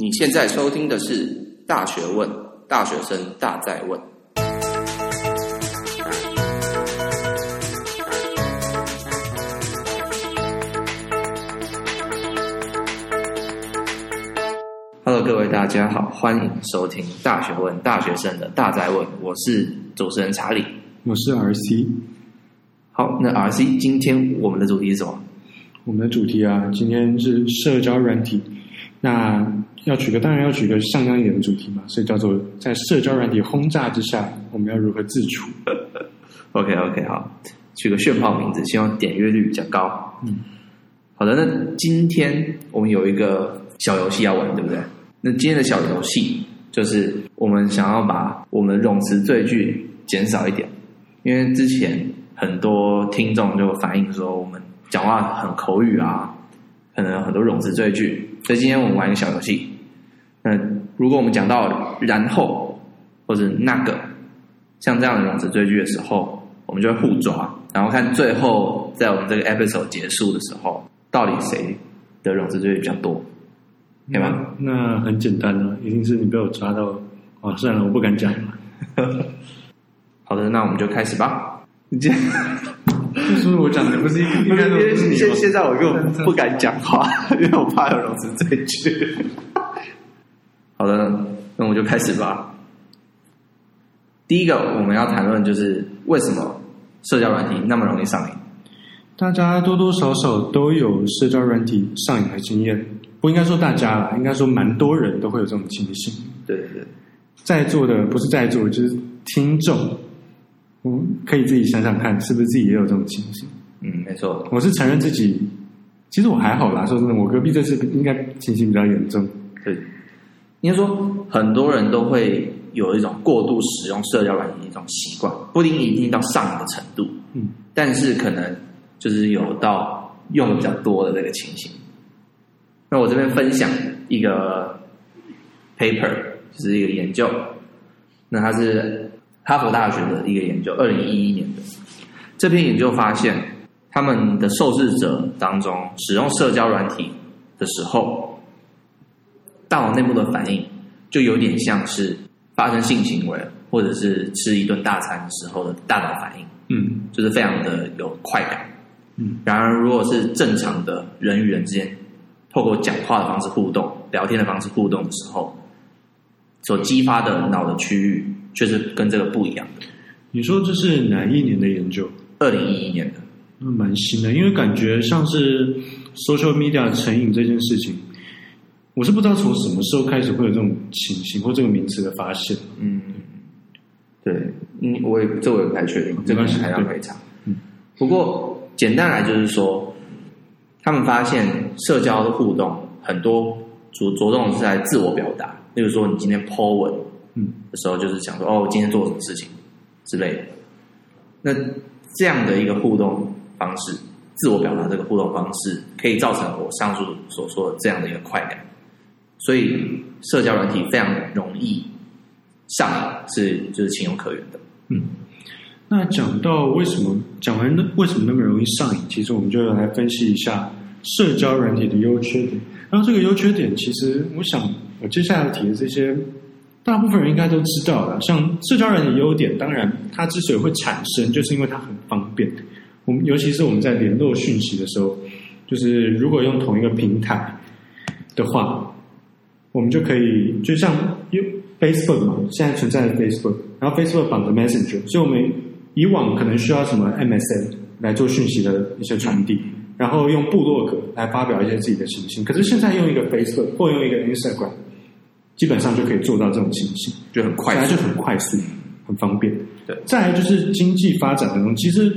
你现在收听的是《大学问》，大学生大在问。Hello，各位大家好，欢迎收听《大学问》，大学生的大在问。我是主持人查理，我是 RC。好，那 RC，今天我们的主题是什么？我们的主题啊，今天是社交软体。那要取个，当然要取个像样一点的主题嘛，所以叫做在社交软体轰炸之下，我们要如何自处？OK OK，好，取个炫炮名字，希望点阅率比较高。嗯，好的，那今天我们有一个小游戏要玩，对不对？那今天的小游戏就是我们想要把我们的冗词赘句减少一点，因为之前很多听众就反映说我们讲话很口语啊。可能有很多冗词赘句，所以今天我们玩一个小游戏。那如果我们讲到然后或者那个像这样的冗词追句的时候，我们就会互抓，然后看最后在我们这个 episode 结束的时候，到底谁的冗词追句比较多，对吗？那很简单了，一定是你被我抓到。哦，算了，我不敢讲了。好的，那我们就开始吧。你这样。是不是我讲的不是？应该是现现在我根本不敢讲话，因为我怕有冗词赘句。好的，那我就开始吧。第一个我们要谈论就是为什么社交软体那么容易上瘾？大家多多少少都有社交软体上瘾的经验，不应该说大家啦，应该说蛮多人都会有这种情形。对对对，在座的不是在座，就是听众。嗯，可以自己想想看，是不是自己也有这种情形？嗯，没错，我是承认自己，其实我还好啦。说真的，我隔壁这次应该情形比较严重。对，应该说很多人都会有一种过度使用社交软体的一种习惯，不一定一定到上瘾的程度。嗯，但是可能就是有到用的比较多的这个情形。那我这边分享一个 paper，就是一个研究，那它是。哈佛大学的一个研究，二零一一年的这篇研究发现，他们的受试者当中使用社交软体的时候，大脑内部的反应就有点像是发生性行为或者是吃一顿大餐的时候的大脑反应，嗯，就是非常的有快感，嗯。然而，如果是正常的人与人之间透过讲话的方式互动、聊天的方式互动的时候，所激发的脑的区域。却是跟这个不一样的。你说这是哪一年的研究？二零一一年的，那蛮新的。因为感觉像是 social media 成瘾这件事情，我是不知道从什么时候开始会有这种情形或这个名词的发现。嗯，对，嗯，我也这我也不太确定，这个还要可以查。嗯，不过简单来就是说，他们发现社交的互动很多着着重是在自我表达，例如说你今天 po 文。嗯，的时候就是想说哦，我今天做了什么事情之类的。那这样的一个互动方式，自我表达这个互动方式，可以造成我上述所说的这样的一个快感。所以，社交软体非常容易上瘾，是就是情有可原的。嗯，那讲到为什么讲完那为什么那么容易上瘾，其实我们就要来分析一下社交软体的优缺点。然后这个优缺点，其实我想我接下来提的这些。大部分人应该都知道了，像社交软体的优点，当然它之所以会产生，就是因为它很方便。我们尤其是我们在联络讯息的时候，就是如果用同一个平台的话，我们就可以就像用 Facebook 嘛，现在存在的 Facebook，然后 Facebook 绑着 Messenger，所以我们以往可能需要什么 MSN 来做讯息的一些传递，然后用部落格来发表一些自己的信息。可是现在用一个 Facebook 或用一个 Instagram。基本上就可以做到这种情形，就很快，就很快速，很方便。对，再来就是经济发展当中，其实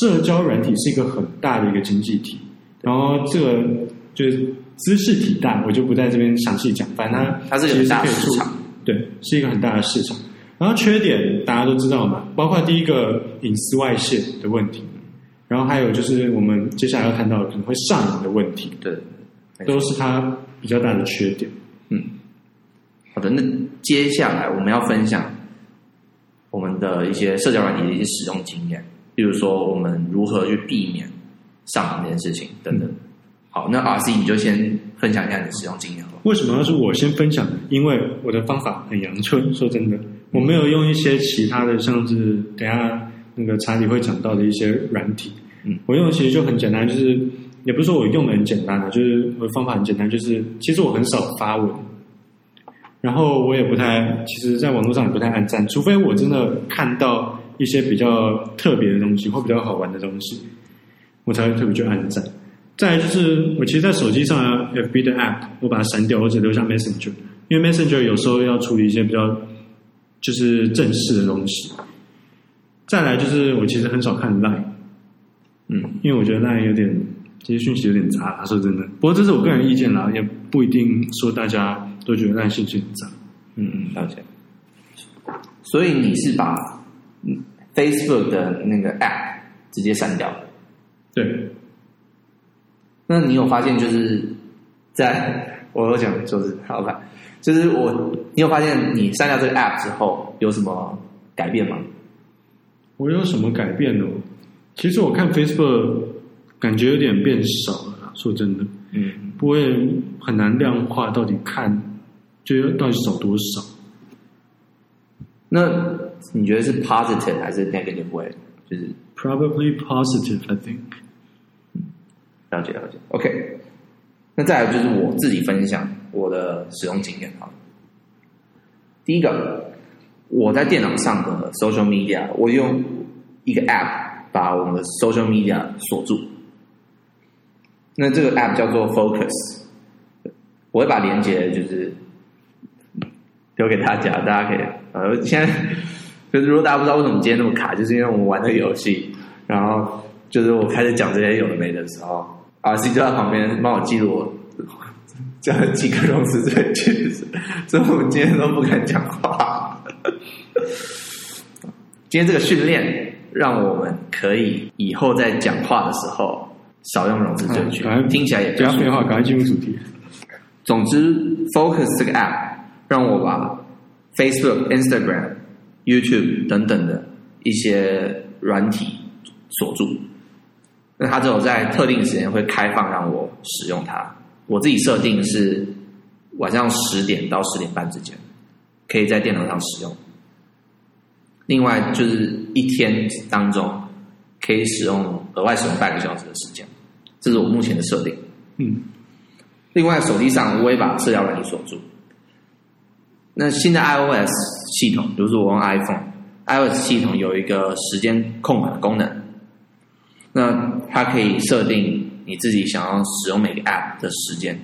社交软体是一个很大的一个经济体。然后这个就是兹事体大，我就不在这边详细讲。反正它它是一个大市场，对，是一个很大的市场。然后缺点大家都知道嘛，包括第一个隐私外泄的问题，然后还有就是我们接下来要看到可能会上瘾的问题，对，都是它比较大的缺点。嗯。好的，那接下来我们要分享我们的一些社交软体的一些使用经验，比如说我们如何去避免上瘾这件事情等等。好，那 RC 你就先分享一下你的使用经验吧。为什么要是我先分享？因为我的方法很阳春，说真的，我没有用一些其他的，像是等下那个查理会讲到的一些软体。嗯，我用的其实就很简单，就是也不是说我用的很简单的，就是我的方法很简单，就是其实我很少发文，然后我也不太，其实在网络上也不太按赞，除非我真的看到一些比较特别的东西或比较好玩的东西，我才会特别去按赞。再来就是，我其实，在手机上啊，FB 的 App，我把它删掉，我只留下 Messenger，因为 Messenger 有时候要处理一些比较就是正式的东西。再来就是，我其实很少看 Line，嗯，因为我觉得 Line 有点这些讯息有点杂，说真的。不过这是我个人意见啦，也不一定说大家都觉得 Line 信息很杂。嗯嗯，了解。所以你是把 Facebook 的那个 App 直接删掉？对。那你有发现，就是在 我有讲，就是好吧，就是我，你有发现你删掉这个 app 之后有什么改变吗？我有什么改变呢？其实我看 Facebook 感觉有点变少了，说真的，嗯，不会很难量化到底看，就到底少多少？那你觉得是 positive 还是 negative way？就是 probably positive，I think。了解了解，OK。那再来就是我自己分享我的使用经验哈。第一个，我在电脑上的 social media，我用一个 app 把我们的 social media 锁住。那这个 app 叫做 Focus，我会把链接就是留给大家，大家可以呃，现在就是如果大家不知道为什么今天那么卡，就是因为我们玩的游戏，然后就是我开始讲这些有的没的时候。R C 就在旁边帮我记录我讲了几个用词最句子，所以我们今天都不敢讲话。今天这个训练让我们可以以后在讲话的时候少用用词最句，嗯、听起来也不要废话，赶快进入主题。总之，Focus 这个 App 让我把 Facebook、Instagram、YouTube 等等的一些软体锁住。那它只有在特定时间会开放让我使用它。我自己设定是晚上十点到十点半之间，可以在电脑上使用。另外就是一天当中可以使用额外使用半个小时的时间，这是我目前的设定。嗯。另外手机上我也把社交软体锁住。那新的 iOS 系统，比如说我用 iPhone，iOS 系统有一个时间控管的功能。那它可以设定你自己想要使用每个 App 的时间。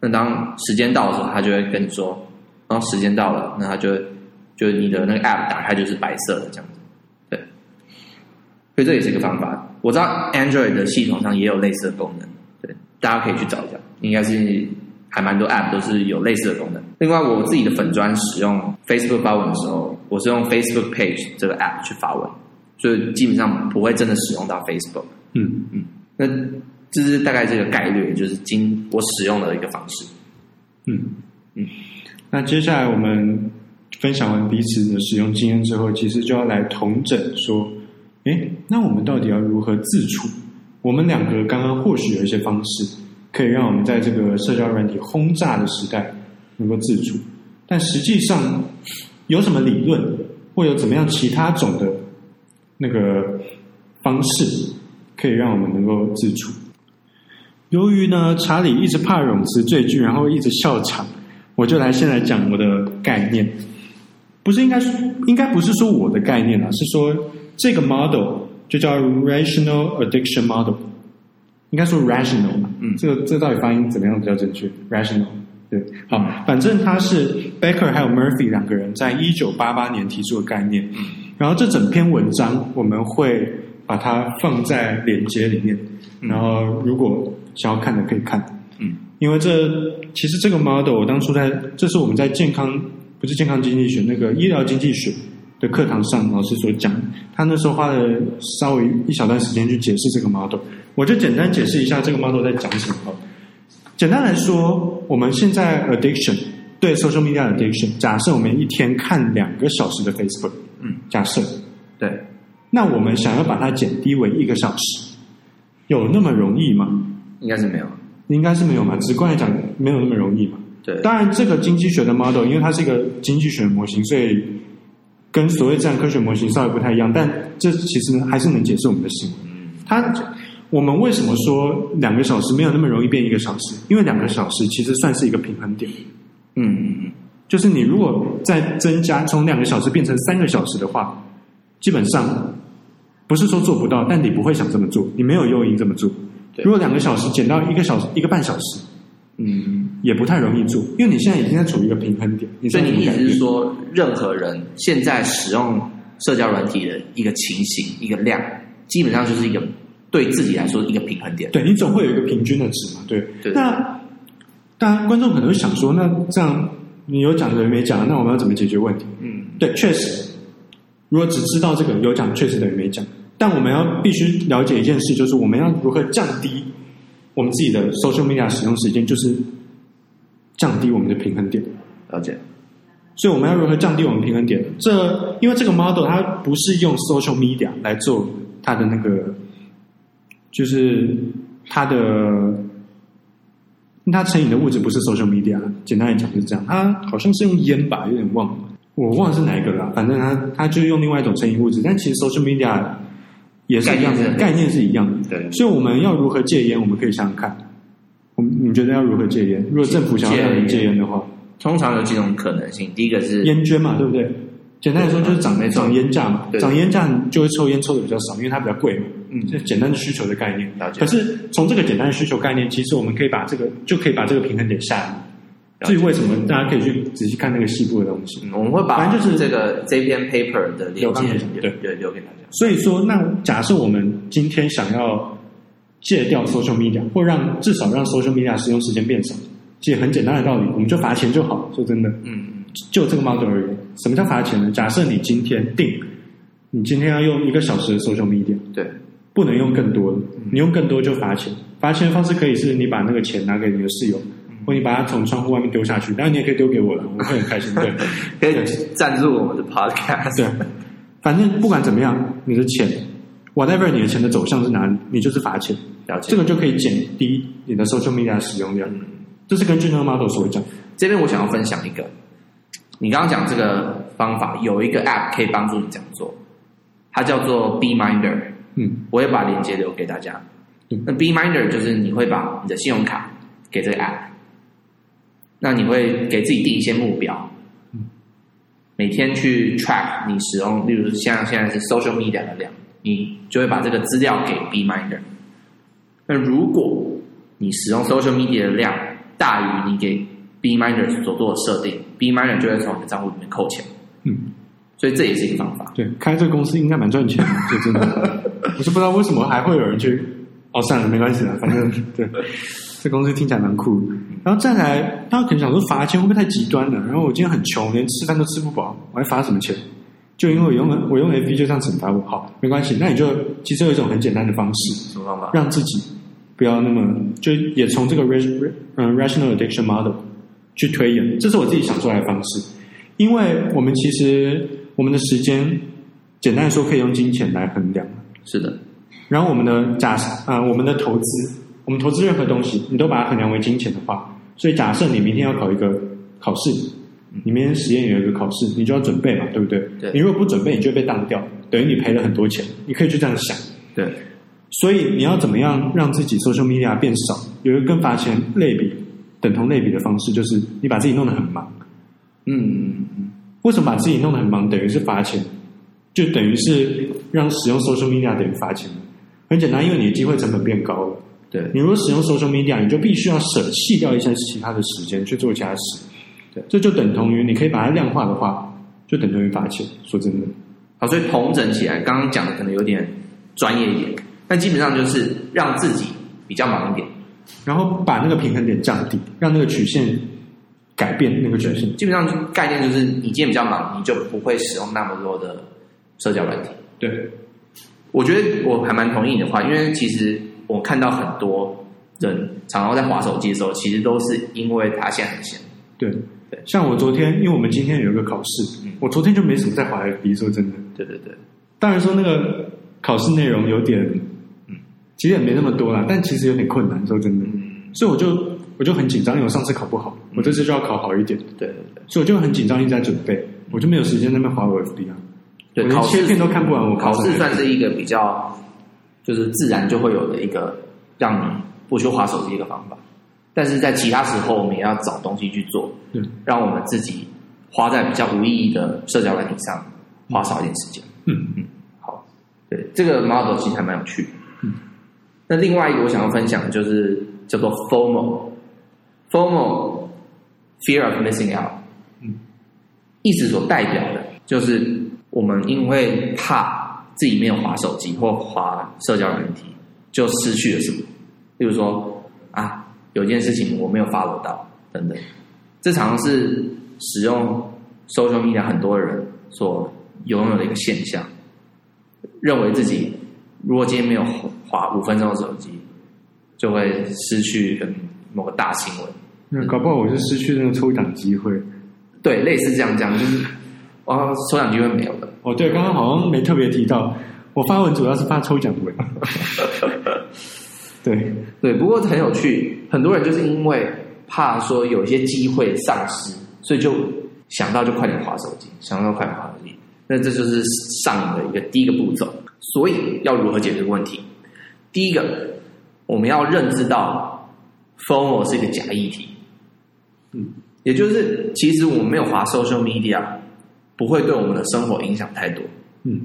那当时间到的时候，它就会跟你说，然后时间到了，那它就就你的那个 App 打开就是白色的这样子。对，所以这也是一个方法。我知道 Android 的系统上也有类似的功能，对，大家可以去找一下，应该是还蛮多 App 都是有类似的功能。另外，我自己的粉砖使用 Facebook 发文的时候，我是用 Facebook Page 这个 App 去发文。所以基本上不会真的使用到 Facebook。嗯嗯，那这是大概这个概率，就是经我使用的一个方式。嗯嗯，那接下来我们分享完彼此的使用经验之后，其实就要来同整说，诶，那我们到底要如何自处？我们两个刚刚或许有一些方式，可以让我们在这个社交软体轰炸的时代能够自处，但实际上有什么理论，或有怎么样其他种的？那个方式可以让我们能够自处。由于呢，查理一直怕冗词赘句，然后一直笑场，我就来先来讲我的概念。不是应该应该不是说我的概念啊，是说这个 model 就叫 rational addiction model，应该说 rational。嗯，这个这个到底发音怎么样比较准确？rational。对，好，反正他是 Becker 还有 Murphy 两个人在一九八八年提出的概念。然后这整篇文章我们会把它放在连接里面，然后如果想要看的可以看。嗯，因为这其实这个 model 我当初在这是我们在健康不是健康经济学那个医疗经济学的课堂上老师所讲，他那时候花了稍微一小段时间去解释这个 model，我就简单解释一下这个 model 在讲什么。简单来说，我们现在 addiction 对 social media addiction，假设我们一天看两个小时的 Facebook。嗯，假设，对，那我们想要把它减低为一个小时，有那么容易吗？应该是没有。应该是没有嘛？直观来讲，没有那么容易嘛。对，当然这个经济学的 model，因为它是一个经济学模型，所以跟所谓自然科学模型稍微不太一样。但这其实还是能解释我们的行为。嗯，它我们为什么说两个小时没有那么容易变一个小时？因为两个小时其实算是一个平衡点。嗯嗯嗯，就是你如果再增加从两个小时变成三个小时的话，基本上不是说做不到，但你不会想这么做，你没有诱因这么做。如果两个小时减到一个小时、一个半小时，嗯，也不太容易做，因为你现在已经在处于一个平衡点。所以你意思是说，任何人现在使用社交软体的一个情形、一个量，基本上就是一个对自己来说一个平衡点。对，你总会有一个平均的值嘛？对。对。那当然，观众可能会想说，那这样你有讲的人没讲，那我们要怎么解决问题？嗯，对，确实，如果只知道这个有讲，确实等于没讲。但我们要必须了解一件事，就是我们要如何降低我们自己的 social media 使用时间，就是降低我们的平衡点。了解。所以我们要如何降低我们平衡点？这因为这个 model 它不是用 social media 来做它的那个，就是它的它成瘾的物质不是 social media。简单来讲就是这样，它好像是用烟吧，有点忘了，我忘了是哪一个了。反正它它就是用另外一种成瘾物质，但其实 social media。也是一样的，概念是一样的。对，所以我们要如何戒烟？我们可以想想看。我们你觉得要如何戒烟？如果政府想要让人戒烟的话，通常有几种可能性。第一个是烟捐嘛，对不对？简单来说就是涨那涨烟价嘛，涨烟价你就会抽烟抽的比较少，因为它比较贵嘛。嗯，这简单的需求的概念。可是从这个简单的需求概念，其实我们可以把这个就可以把这个平衡点下来。至于为什么，大家可以去仔细看那个细部的东西。我们会把，反正就是这个这篇 paper 的连接，对对，留给大家。所以说，那假设我们今天想要戒掉 social media，或让至少让 social media 使用时间变少，其实很简单的道理，我们就罚钱就好。说真的，嗯，就这个 model 而言，什么叫罚钱呢？假设你今天定，你今天要用一个小时的 social media，对，不能用更多的，你用更多就罚钱。罚钱的方式可以是你把那个钱拿给你的室友。或你把它从窗户外面丢下去，当然你也可以丢给我了，我会很开心。对，可以赞助我们的 podcast。对，反正不管怎么样，你的钱，whatever 你的钱的走向是哪里，你就是罚钱。了解。这个就可以减低你的 social media 使用量。嗯，这是根据那个 model 所讲。这边我想要分享一个，你刚刚讲这个方法，有一个 app 可以帮助你这样做，它叫做 Beeminder。嗯，我也把链接留给大家。嗯，那 Beeminder 就是你会把你的信用卡给这个 app。那你会给自己定一些目标，每天去 track 你使用，例如像现在是 social media 的量，你就会把这个资料给 Beeminder。那如果你使用 social media 的量大于你给 Beeminder 所做的设定，Beeminder 就会从你的账户里面扣钱。嗯，所以这也是一个方法。对，开这个公司应该蛮赚钱的，就真的。我是不知道为什么还会有人去，哦，算了，没关系了，反正 对。这公司听起来蛮酷，然后再来，大家可能想说罚钱会不会太极端了？然后我今天很穷，连吃饭都吃不饱，我还罚什么钱？就因为我用我用 FB 就这样惩罚我，好，没关系。那你就其实有一种很简单的方式，什么方法？让自己不要那么就也从这个 rational 嗯 rational addiction model 去推演，这是我自己想出来的方式。因为我们其实我们的时间，简单来说可以用金钱来衡量，是的。然后我们的假我们的投资。我们投资任何东西，你都把它衡量为金钱的话，所以假设你明天要考一个考试，你明天实验有一个考试，你就要准备嘛，对不对？对。你如果不准备，你就会被当掉，等于你赔了很多钱。你可以就这样想。对。所以你要怎么样让自己 social media 变少？有一个跟罚钱类比、等同类比的方式，就是你把自己弄得很忙。嗯。为什么把自己弄得很忙等于是罚钱？就等于是让使用 social media 等于罚钱。很简单，因为你的机会成本变高了。对，你如果使用 social media，你就必须要舍弃掉一些其他的时间去做其他事。对，这就等同于你可以把它量化的话，就等同于罚钱。说真的，好，所以统整起来，刚刚讲的可能有点专业一点，但基本上就是让自己比较忙一点，然后把那个平衡点降低，让那个曲线改变那个曲线。基本上概念就是，你今天比较忙，你就不会使用那么多的社交软体。对，我觉得我还蛮同意你的话，因为其实。我看到很多人常常在划手机的时候，其实都是因为他现在很闲。对对，像我昨天，因为我们今天有一个考试，嗯、我昨天就没什么在滑 FB。说真的，对对对。当然说那个考试内容有点，嗯，其实也没那么多啦，但其实有点困难。说真的，嗯、所以我就我就很紧张，因为我上次考不好，我这次就要考好一点。对对对，所以我就很紧张，一直在准备，我就没有时间在那边滑我 FB 啊。对，考试片都看不完，我考试算是一个比较，就是自然就会有的一个让你不去滑手机的一个方法。但是在其他时候，我们也要找东西去做，对，让我们自己花在比较无意义的社交软体上，花少一点时间。嗯嗯，好，对，这个 model 其实还蛮有趣的。嗯，那另外一个我想要分享的就是叫做 FOMO，FOMO，Fear of Missing Out。嗯，意思所代表的就是。我们因为怕自己没有划手机或划社交软体，就失去了什么？例如说啊，有件事情我没有 follow 到，等等。这常常是使用 social media 很多人所拥有的一个现象，认为自己如果今天没有滑五分钟的手机，就会失去跟某个大新闻。那搞不好我就失去那个抽奖机会。对，类似这样讲，就是。哦，抽奖机会没有的。哦，对，刚刚好像没特别提到，我发文主要是发抽奖文。对对，不过很有趣，很多人就是因为怕说有一些机会丧失，所以就想到就快点划手机，想到快点滑手机。那这就是上瘾的一个第一个步骤。所以要如何解决这个问题？第一个，我们要认知到 FOMO 是一个假议题。嗯，也就是其实我们没有滑 social media。不会对我们的生活影响太多，嗯，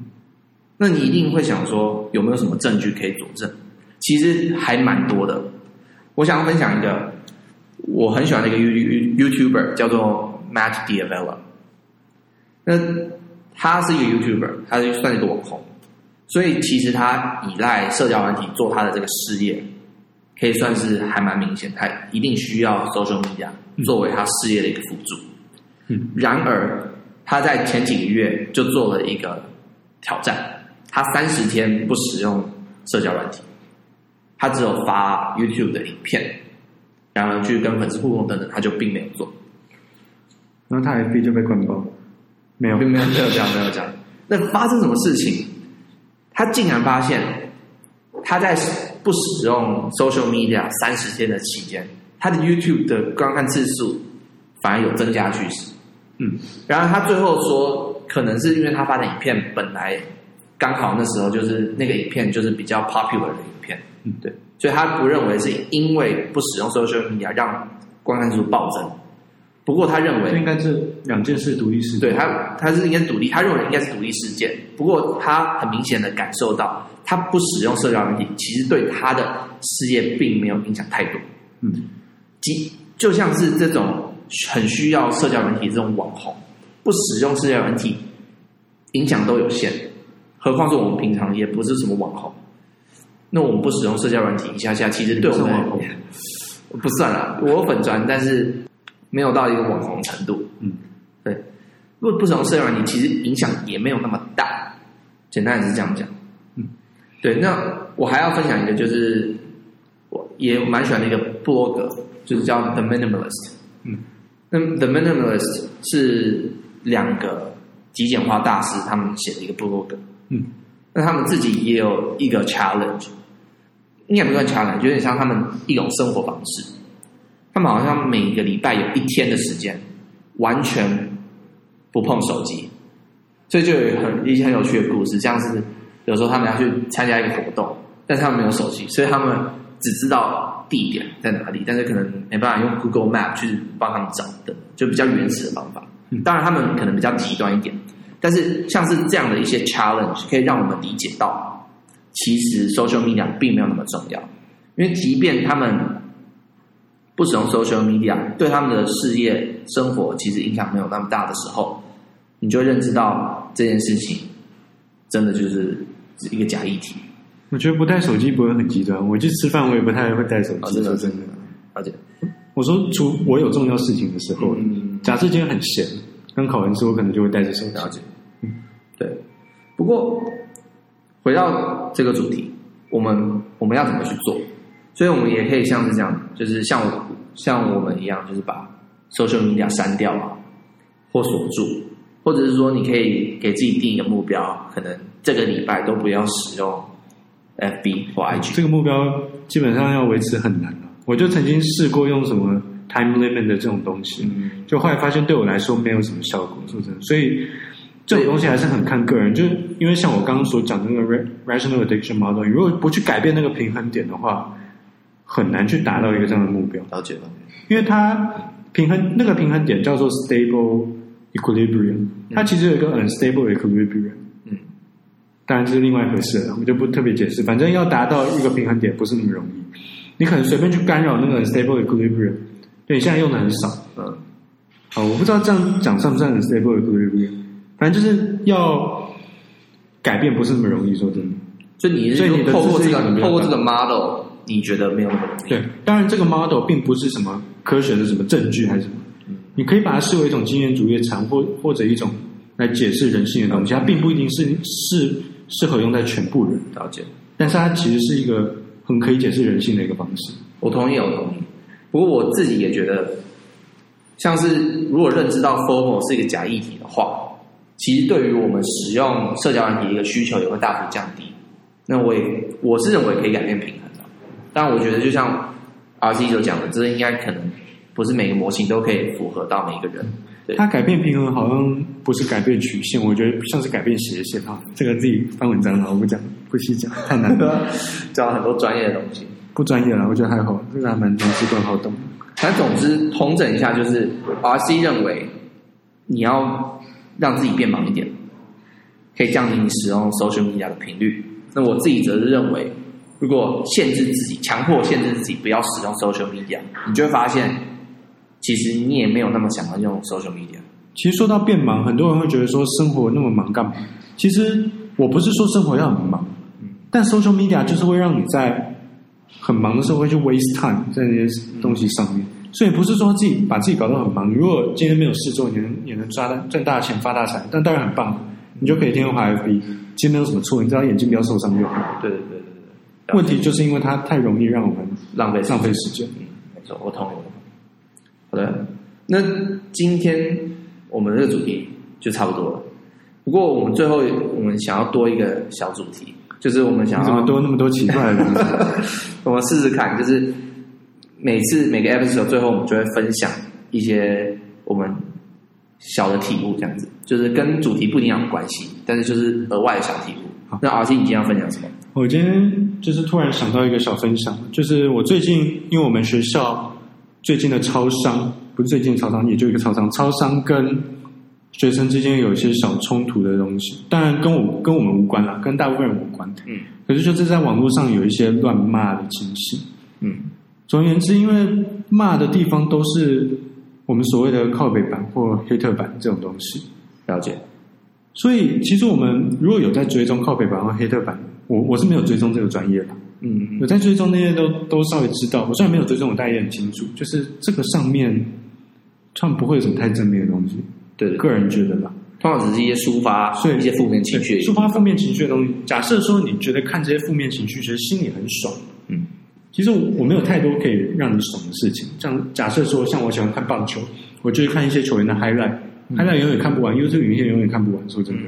那你一定会想说，有没有什么证据可以佐证？其实还蛮多的。我想要分享一个我很喜欢的一个 YouTuber，叫做 Matt d i a v e l l a。那他是一个 YouTuber，他就算是一个网红，所以其实他依赖社交软体做他的这个事业，可以算是还蛮明显。他一定需要 social media 作为他事业的一个辅助。嗯，然而。他在前几个月就做了一个挑战，他三十天不使用社交软体，他只有发 YouTube 的影片，然后去跟粉丝互动等等，他就并没有做。然后他 FB 就被关爆，没有，并没有没有这样没有这样。那发生什么事情？他竟然发现他在不使用 social media 三十天的期间，他的 YouTube 的观看次数反而有增加趋势。嗯，然后他最后说，可能是因为他发的影片本来刚好那时候就是那个影片就是比较 popular 的影片，嗯，对，所以他不认为是因为不使用 social media 让观看数暴增。不过他认为这应该是两件事独立事件，对他他是应该是独立，他认为应该是独立事件。不过他很明显的感受到，他不使用社交媒体，其实对他的事业并没有影响太多。嗯，即就像是这种。很需要社交软体这种网红，不使用社交软体，影响都有限。何况是我们平常也不是什么网红，那我们不使用社交软体一下下，其实对我们不算了。我有粉专，但是没有到一个网红程度。嗯，对。如果不使用社交软体，其实影响也没有那么大。简单也是这样讲。嗯，对。那我还要分享一个，就是我也蛮喜欢的一个部落格，就是叫 The Minimalist。嗯。那 The Minimalist 是两个极简化大师他们写的一个部落格。嗯，那他们自己也有一个 challenge，应该不算 challenge，有点像他们一种生活方式。他们好像每个礼拜有一天的时间完全不碰手机，所以就有很一些很有趣的故事，像是有时候他们要去参加一个活动，但是他们没有手机，所以他们只知道。地点在哪里？但是可能没办法用 Google Map 去帮他们找的，就比较原始的方法。当然，他们可能比较极端一点，但是像是这样的一些 challenge，可以让我们理解到，其实 social media 并没有那么重要。因为即便他们不使用 social media，对他们的事业、生活其实影响没有那么大的时候，你就认知到这件事情真的就是一个假议题。我觉得不带手机不会很极端。我去吃饭，我也不太会带手机。说真的，而且我说，除我有重要事情的时候，嗯，假设今天很闲，刚考完试，我可能就会带着手机。了解，嗯，对。不过回到这个主题，我们我们要怎么去做？所以我们也可以像是这样，就是像我像我们一样，就是把 social media 删掉啊，或锁住，或者是说，你可以给自己定一个目标，可能这个礼拜都不要使用。FB 或 IG，这个目标基本上要维持很难了。我就曾经试过用什么 time limit 的这种东西，嗯、就后来发现对我来说没有什么效果，是不是？所以这种东西还是很看个人。就因为像我刚刚所讲的那个 rational addiction model，如果不去改变那个平衡点的话，很难去达到一个这样的目标。了解了，因为它平衡那个平衡点叫做 stable equilibrium，它其实有一个 unstable equilibrium。嗯当然这是另外一回事了，我们就不特别解释。反正要达到一个平衡点不是那么容易，你可能随便去干扰那个 stable equilibrium，对，现在用的很少。嗯，好，我不知道这样讲算不算 stable equilibrium，反正就是要改变不是那么容易，说真的。就你所以你透过这个透过这个 model，你觉得没有那么容易？对，当然这个 model 并不是什么科学的什么证据还是什么，嗯，你可以把它视为一种经验主义的产物或者一种来解释人性的东西，它并不一定是是。适合用在全部人了解，但是它其实是一个很可以解释人性的一个方式。我同意，我同意。不过我自己也觉得，像是如果认知到 formal 是一个假议题的话，其实对于我们使用社交软体一个需求也会大幅降低。那我也我是认为可以改变平衡的，但我觉得就像 RC 所讲的，这应该可能不是每个模型都可以符合到每一个人。它改变平衡好像不是改变曲线，我觉得像是改变斜线哈。这个自己翻文章了，我不讲，不细讲，太难了。讲很多专业的东西，不专业了，我觉得还好，这个还蛮直观好懂。反正总之，统整一下就是，RC 认为你要让自己变忙一点，可以降低你使用 social media 的频率。那我自己则是认为，如果限制自己，强迫限制自己不要使用 social media，你就会发现。其实你也没有那么想要用 social media。其实说到变忙，很多人会觉得说生活那么忙干嘛？其实我不是说生活要很忙，但 social media 就是会让你在很忙的时候会去 waste time 在那些东西上面。所以不是说自己把自己搞得很忙。如果今天没有事做，你能也能赚赚大钱发大财，但当然很棒，你就可以天天滑 FB，其实没有什么错。你知道眼睛不要受伤就好。对对对。问题就是因为它太容易让我们浪费浪费时间。嗯，没错，我同意。好的，那今天我们这个主题就差不多了。不过我们最后我们想要多一个小主题，就是我们想要怎么多那么多奇怪的东西？我们试试看，就是每次每个 episode 最后我们就会分享一些我们小的体悟，这样子就是跟主题不一定有关系，但是就是额外的小体悟。好那 RC 你今天要分享什么？我今天就是突然想到一个小分享，就是我最近因为我们学校。最近的超商不是最近的超商，也就一个超商。超商跟学生之间有一些小冲突的东西，当然跟我跟我们无关啦，跟大部分人无关。嗯，可是就是在网络上有一些乱骂的情形。嗯，总而言之，因为骂的地方都是我们所谓的靠北版或黑特版这种东西，了解。所以其实我们如果有在追踪靠北版或黑特版，我我是没有追踪这个专业的。嗯，我在追踪那些都都稍微知道。我虽然没有追踪，我大概也很清楚。就是这个上面，他们不会有什么太正面的东西。对，个人觉得吧，通常只是一些抒发，所以一些负面情绪，抒发负面情绪的东西。假设说你觉得看这些负面情绪，觉得心里很爽。嗯，其实我没有太多可以让你爽的事情。像假设说，像我喜欢看棒球，我就会看一些球员的 highlight，highlight 永远看不完，因为这个影片永远看不完。说真的，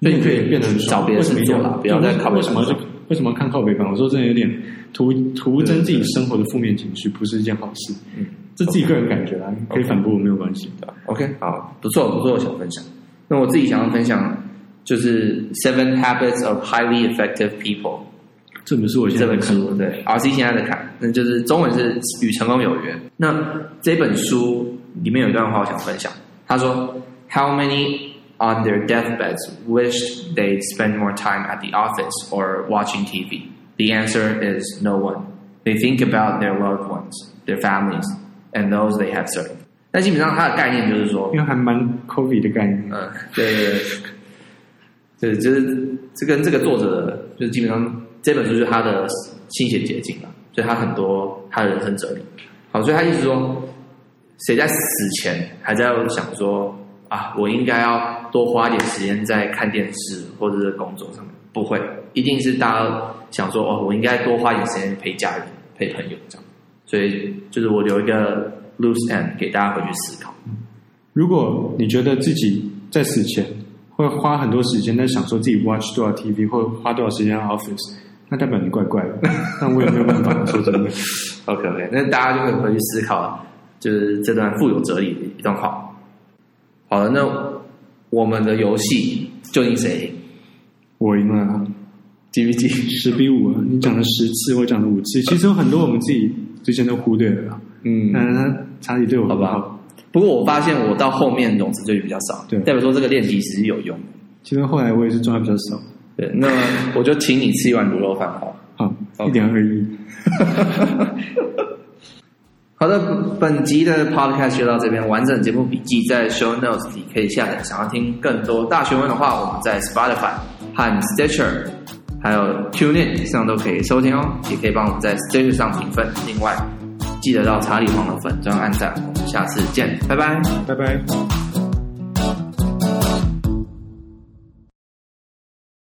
那你可以变得很爽。找别的事做了，不要再靠为什么为什么看靠北方？我说真的有点徒徒增自己生活的负面情绪，不是一件好事。嗯，这自己个人感觉啦，可以反驳我没有关系的。OK，好，不错不错，想分享。那我自己想要分享就是《Seven Habits of Highly Effective People》，这本书我现在在看，对，RC 现在在看，那就是中文是《与成功有约》。那这本书里面有一段话我想分享，他说：“How many？” On their deathbeds wish they'd spend more time at the office or watching TV? The answer is no one. They think about their loved ones, their families, and those they have served. 那基本上它的概念就是说，因为还蛮 COVID 的概念。嗯，对对对，对，就是这跟这个作者，就是基本上这本书就是他的心血结晶了，所以他很多他的人生哲理。好，所以他一直说，谁在死前还在想说。啊，我应该要多花点时间在看电视或者是工作上面。不会，一定是大家想说哦，我应该多花点时间陪家人、陪朋友这样。所以，就是我留一个 loose end 给大家回去思考。如果你觉得自己在死前会花很多时间在想说自己 watch 多少 TV 或花多少时间 office，那代表你怪怪的，但我也没有办法说真的。OK OK，那大家就可以回去思考，就是这段富有哲理的一段话。好了，那我们的游戏究竟谁赢？我赢了，记不记？十比五啊！你讲了十次，我讲了五次，其实有很多我们自己之前都忽略了。嗯，但是他查理对我好不好？不过我发现我到后面融资就比较少，对，代表说这个练习其实有用。其实后来我也是赚的比较少。对，那我就请你吃一碗卤肉饭好。好，一点二亿。好的，本集的 podcast 就到这边，完整节目笔记在 show notes 里可以下载。想要听更多大学问的话，我们在 Spotify 和 Stitcher 还有 TuneIn 上都可以收听哦。也可以帮我们在 Stitcher 上评分。另外，记得到查理黄的粉专按赞。我们下次见，拜拜，拜拜。